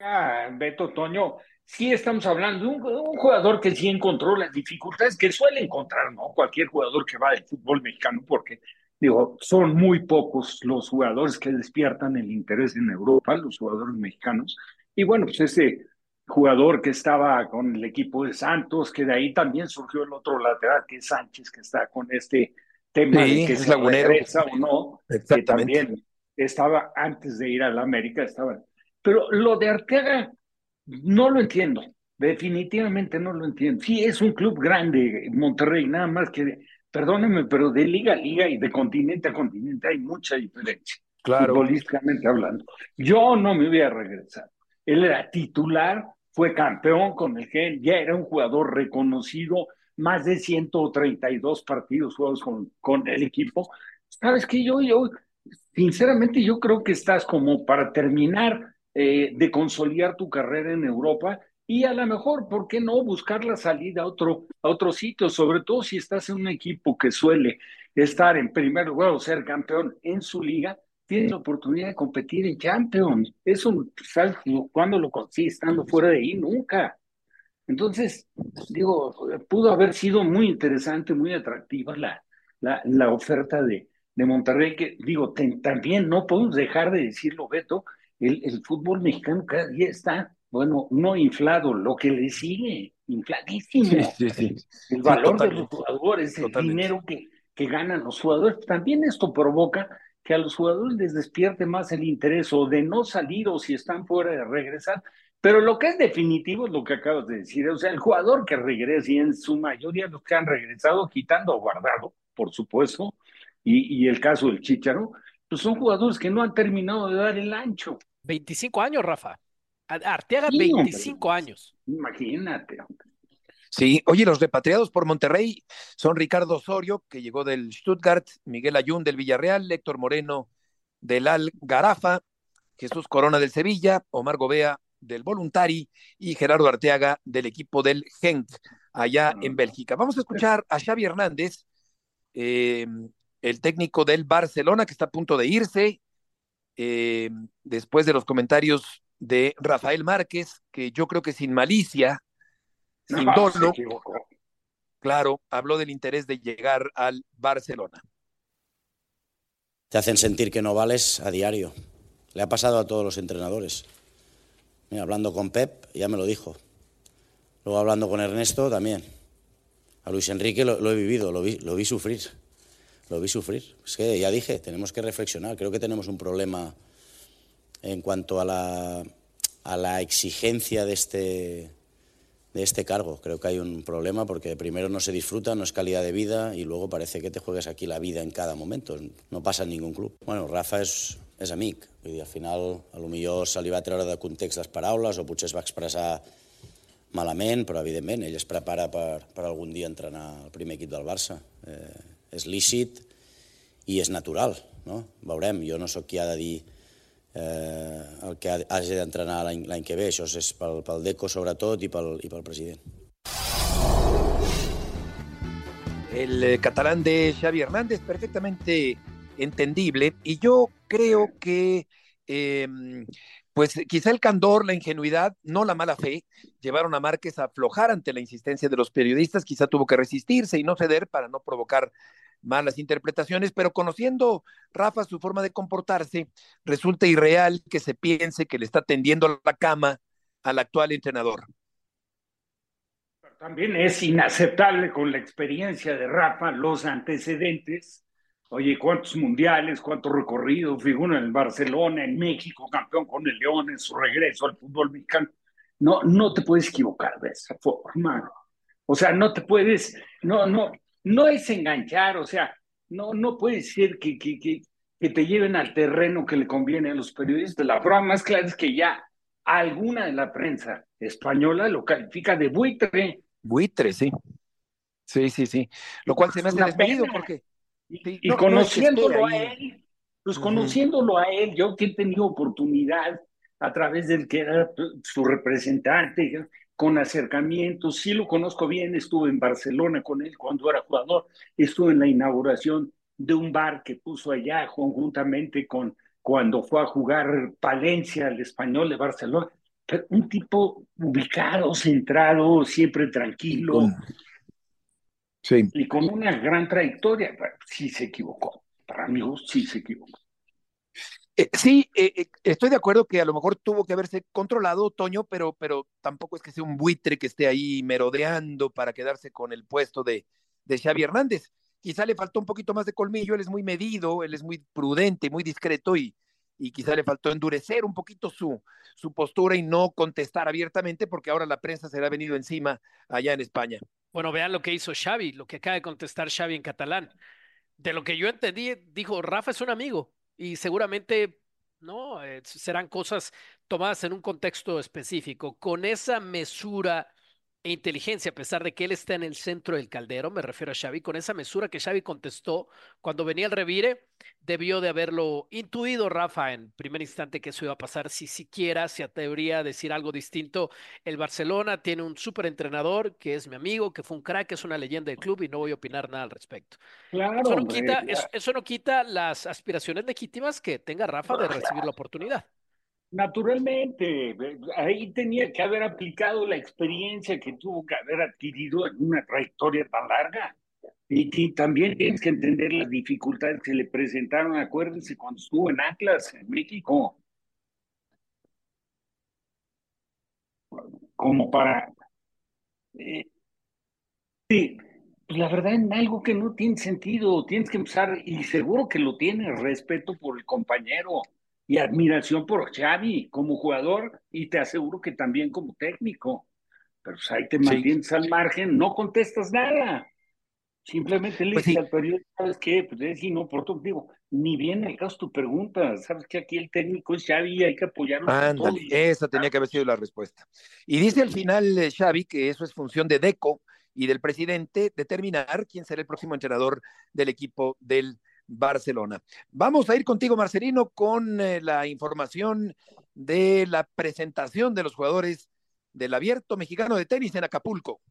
Ah, Beto Toño, sí estamos hablando de un, jugador que sí encontró las dificultades que suele encontrar, ¿no? Cualquier jugador que va del fútbol mexicano, porque, digo, son muy pocos los jugadores que despiertan el interés en Europa, los jugadores mexicanos. Y bueno, pues ese jugador que estaba con el equipo de Santos, que de ahí también surgió el otro lateral, que es Sánchez, que está con este tema de que se regresa o no, que también estaba antes de ir a la América, estaba pero lo de Arteaga no lo entiendo. Definitivamente no lo entiendo. Sí, es un club grande, Monterrey, nada más que, perdónenme, pero de liga a liga y de continente a continente hay mucha diferencia. Claro. Futbolísticamente hablando. Yo no me voy a regresar. Él era titular, fue campeón con el GEL, ya era un jugador reconocido, más de 132 partidos jugados con, con el equipo. ¿Sabes qué? Yo, yo, sinceramente, yo creo que estás como para terminar eh, de consolidar tu carrera en Europa y a lo mejor, ¿por qué no buscar la salida a otro, a otro sitio? Sobre todo si estás en un equipo que suele estar en primer lugar o ser campeón en su liga, tienes la oportunidad de competir en Champions. Eso, ¿sabes cuándo lo consigues estando fuera de ahí? Nunca. Entonces, digo, pudo haber sido muy interesante, muy atractiva la, la, la oferta de, de Monterrey, que digo, también no podemos dejar de decirlo, Beto, el, el, fútbol mexicano cada día está, bueno, no inflado, lo que le sigue, infladísimo. Sí, sí, el valor de los jugadores, el dinero que, que ganan los jugadores. También esto provoca que a los jugadores les despierte más el interés o de no salir o si están fuera de regresar. Pero lo que es definitivo es lo que acabas de decir. O sea, el jugador que regrese y en su mayoría los que han regresado, quitando a guardado, por supuesto, y, y el caso del Chicharo, pues son jugadores que no han terminado de dar el ancho. 25 años, Rafa. Arteaga, 25 años. Imagínate. Sí, oye, los repatriados por Monterrey son Ricardo Osorio, que llegó del Stuttgart, Miguel Ayun del Villarreal, Héctor Moreno del Al Garafa, Jesús Corona del Sevilla, Omar Gobea del Voluntari y Gerardo Arteaga del equipo del Genk, allá en Bélgica. Vamos a escuchar a Xavi Hernández, eh, el técnico del Barcelona, que está a punto de irse, eh, después de los comentarios de Rafael Márquez, que yo creo que sin malicia, sin No, dolo, claro, habló del interés de llegar al Barcelona. Te hacen sentir que no vales a diario. Le ha pasado a todos los entrenadores. Mira, hablando con Pep, ya me lo dijo. Luego hablando con Ernesto, también. A Luis Enrique lo, lo he vivido, lo vi, lo vi sufrir. Lo vi sufrir. Es que ya dije, tenemos que reflexionar. Creo que tenemos un problema en cuanto a la, a la exigencia de este, de este cargo. Creo que hay un problema porque primero no se disfruta, no es calidad de vida y luego parece que te juegas aquí la vida en cada momento. No pasa en ningún club. Bueno, Rafa és, és amic. Vull dir, al final, a lo millor se li va treure de context les paraules o potser es va expressar malament, però evidentment ell es prepara per, per algun dia entrenar el primer equip del Barça. Eh, és lícit i és natural, no? Veurem, jo no sóc qui ha de dir eh, el que ha- hagi d'entrenar l'any que ve, això és pel, pel Deco sobretot i pel, i pel president. El catalán de Xavi Hernández, perfectamente entendible, y yo creo que eh, pues quizá el candor, la ingenuidad, no la mala fe, llevaron a Márquez a aflojar ante la insistencia de los periodistas, quizá tuvo que resistirse y no ceder para no provocar malas interpretaciones, pero conociendo Rafa su forma de comportarse, resulta irreal que se piense que le está tendiendo la cama al actual entrenador. También es inaceptable con la experiencia de Rafa, los antecedentes. Oye, ¿cuántos mundiales, cuánto recorrido? Figura en el Barcelona, en México, campeón con el León, en su regreso al fútbol mexicano. No, no te puedes equivocar de esa forma. O sea, no te puedes, no, no, no es enganchar, o sea, no, no puede ser que, que, que, que te lleven al terreno que le conviene a los periodistas. La prueba más clara es que ya alguna de la prensa española lo califica de buitre. Buitre, sí. Sí, sí, sí. Lo cual se me hace pena. porque sí, Y no- no conociéndolo a él, pues conociéndolo a él, yo que he tenido oportunidad a través del que era su representante, con acercamientos, sí lo conozco bien, estuve en Barcelona con él cuando era jugador, estuve en la inauguración de un bar que puso allá conjuntamente con cuando fue a jugar Palencia, el español de Barcelona. Un tipo ubicado, centrado, siempre tranquilo Sí. y con una gran trayectoria. Sí se equivocó. Para mí, sí se equivocó. Eh, sí, eh, eh, estoy de acuerdo que a lo mejor tuvo que haberse controlado, Toño, pero, pero tampoco es que sea un buitre que esté ahí merodeando para quedarse con el puesto de, de Xavi Hernández. Quizá le faltó un poquito más de colmillo, él es muy medido, él es muy prudente, muy discreto y, y quizá le faltó endurecer un poquito su, su postura y no contestar abiertamente porque ahora la prensa se le ha venido encima allá en España. Bueno, vean lo que hizo Xavi, lo que acaba de contestar Xavi en catalán. De lo que yo entendí, dijo, Rafa es un amigo y seguramente no Eh, serán cosas tomadas en un contexto específico. Con esa mesura e inteligencia, a pesar de que él está en el centro del caldero, me refiero a Xavi, con esa mesura que Xavi contestó cuando venía el revire, debió de haberlo intuido Rafa en primer instante que eso iba a pasar, si siquiera se atrevería a decir algo distinto. El Barcelona tiene un súper entrenador que es mi amigo, que fue un crack, es una leyenda del club y no voy a opinar nada al respecto. Claro, Eso no hombre, quita, claro. eso, eso no quita las aspiraciones legítimas que tenga Rafa de recibir la oportunidad. Naturalmente, ahí tenía que haber aplicado la experiencia que tuvo que haber adquirido en una trayectoria tan larga. Y, también tienes que entender las dificultades que le presentaron, acuérdense, cuando estuvo en Atlas, en México. Como para... Eh, sí, pues la verdad en algo que no tiene sentido, tienes que empezar, y seguro que lo tienes, respeto por el compañero y admiración por Xavi como jugador, y te aseguro que también como técnico. Pero pues ahí te mantienes al margen, no contestas nada. Simplemente le pues dices al periodista, ¿sabes qué? Pues es inoportuno. Digo, ni bien al caso tu pregunta. Sabes que aquí el técnico es Xavi, hay que apoyarlo. Ándale, esa tenía que haber sido la respuesta. Y dice al final eh, Xavi que eso es función de Deco y del presidente determinar quién será el próximo entrenador del equipo del Barcelona. Vamos a ir contigo, Marcelino, con eh, la información de la presentación de los jugadores del Abierto Mexicano de Tenis en Acapulco.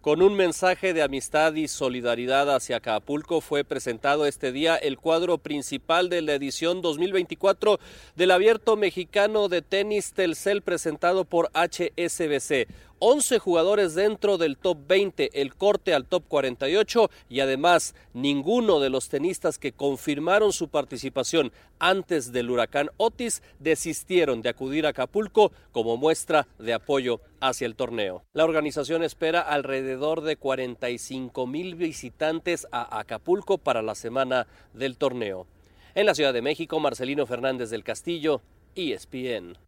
Con un mensaje de amistad y solidaridad hacia Acapulco fue presentado este día el cuadro principal de la edición 2024 del Abierto Mexicano de Tenis Telcel presentado por HSBC. 11 jugadores dentro del top 20, el corte al top 48 y además ninguno de los tenistas que confirmaron su participación antes del huracán Otis desistieron de acudir a Acapulco como muestra de apoyo hacia el torneo. La organización espera alrededor de 45 mil visitantes a Acapulco para la semana del torneo. En la Ciudad de México, Marcelino Fernández del Castillo, ESPN.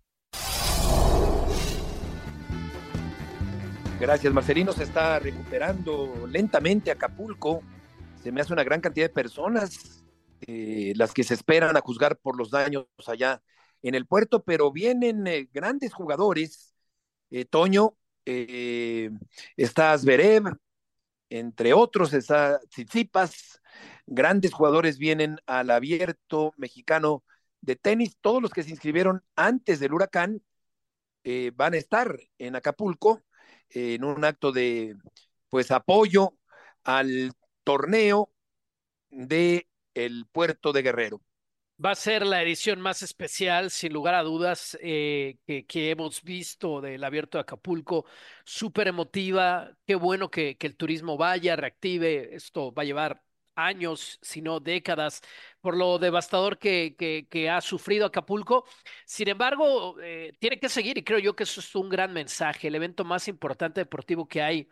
Gracias, Marcelino. Se está recuperando lentamente Acapulco. Se me hace una gran cantidad de personas eh, las que se esperan a juzgar por los daños allá en el puerto, pero vienen eh, grandes jugadores. Eh, Toño, está Zverev, entre otros está Tsitsipas. Grandes jugadores vienen al abierto mexicano de tenis. Todos los que se inscribieron antes del huracán van a estar en Acapulco en un acto de pues apoyo al torneo de el puerto de Guerrero. Va a ser la edición más especial, sin lugar a dudas, eh, que, hemos visto del Abierto de Acapulco. Súper emotiva. Qué bueno que, que el turismo vaya, reactive. Esto va a llevar años, sino décadas, por lo devastador que, que, ha sufrido Acapulco. Sin embargo, eh, tiene que seguir y creo yo que eso es un gran mensaje, el evento más importante deportivo que hay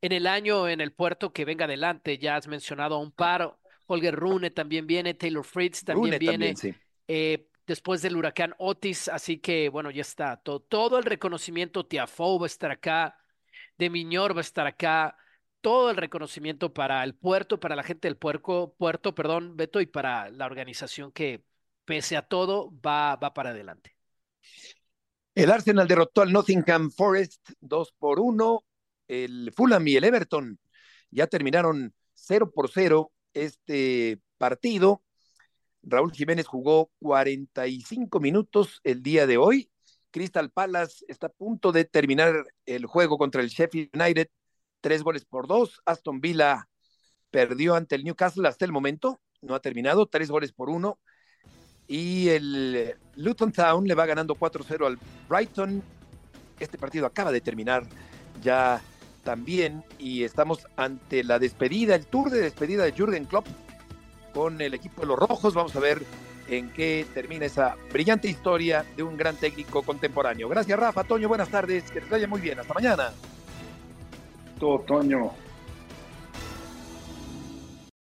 en el año en el puerto que venga adelante. Ya has mencionado a un par, Holger Rune también viene, Taylor Fritz también viene. Eh, después del huracán Otis, así que bueno, ya está. Todo, todo el reconocimiento, Tiafo va a estar acá, de Miñor va a estar acá, todo el reconocimiento para el puerto, para la gente del puerco, puerto, perdón, Beto, y para la organización que, pese a todo, va, va para adelante. El Arsenal derrotó al Nottingham Forest 2 por 1. El Fulham y el Everton ya terminaron 0 por 0 este partido. Raúl Jiménez jugó 45 minutos el día de hoy. Crystal Palace está a punto de terminar el juego contra el Sheffield United tres goles por dos. Aston Villa perdió ante el Newcastle hasta el momento, no ha terminado, tres goles por uno. Y el Luton Town le va ganando 4-0 al Brighton. Este partido acaba de terminar ya también y estamos ante la despedida, el tour de despedida de Jürgen Klopp con el equipo de los Rojos. Vamos a ver en qué termina esa brillante historia de un gran técnico contemporáneo. Gracias Rafa, Toño, buenas tardes, que te vaya muy bien, hasta mañana. Otoño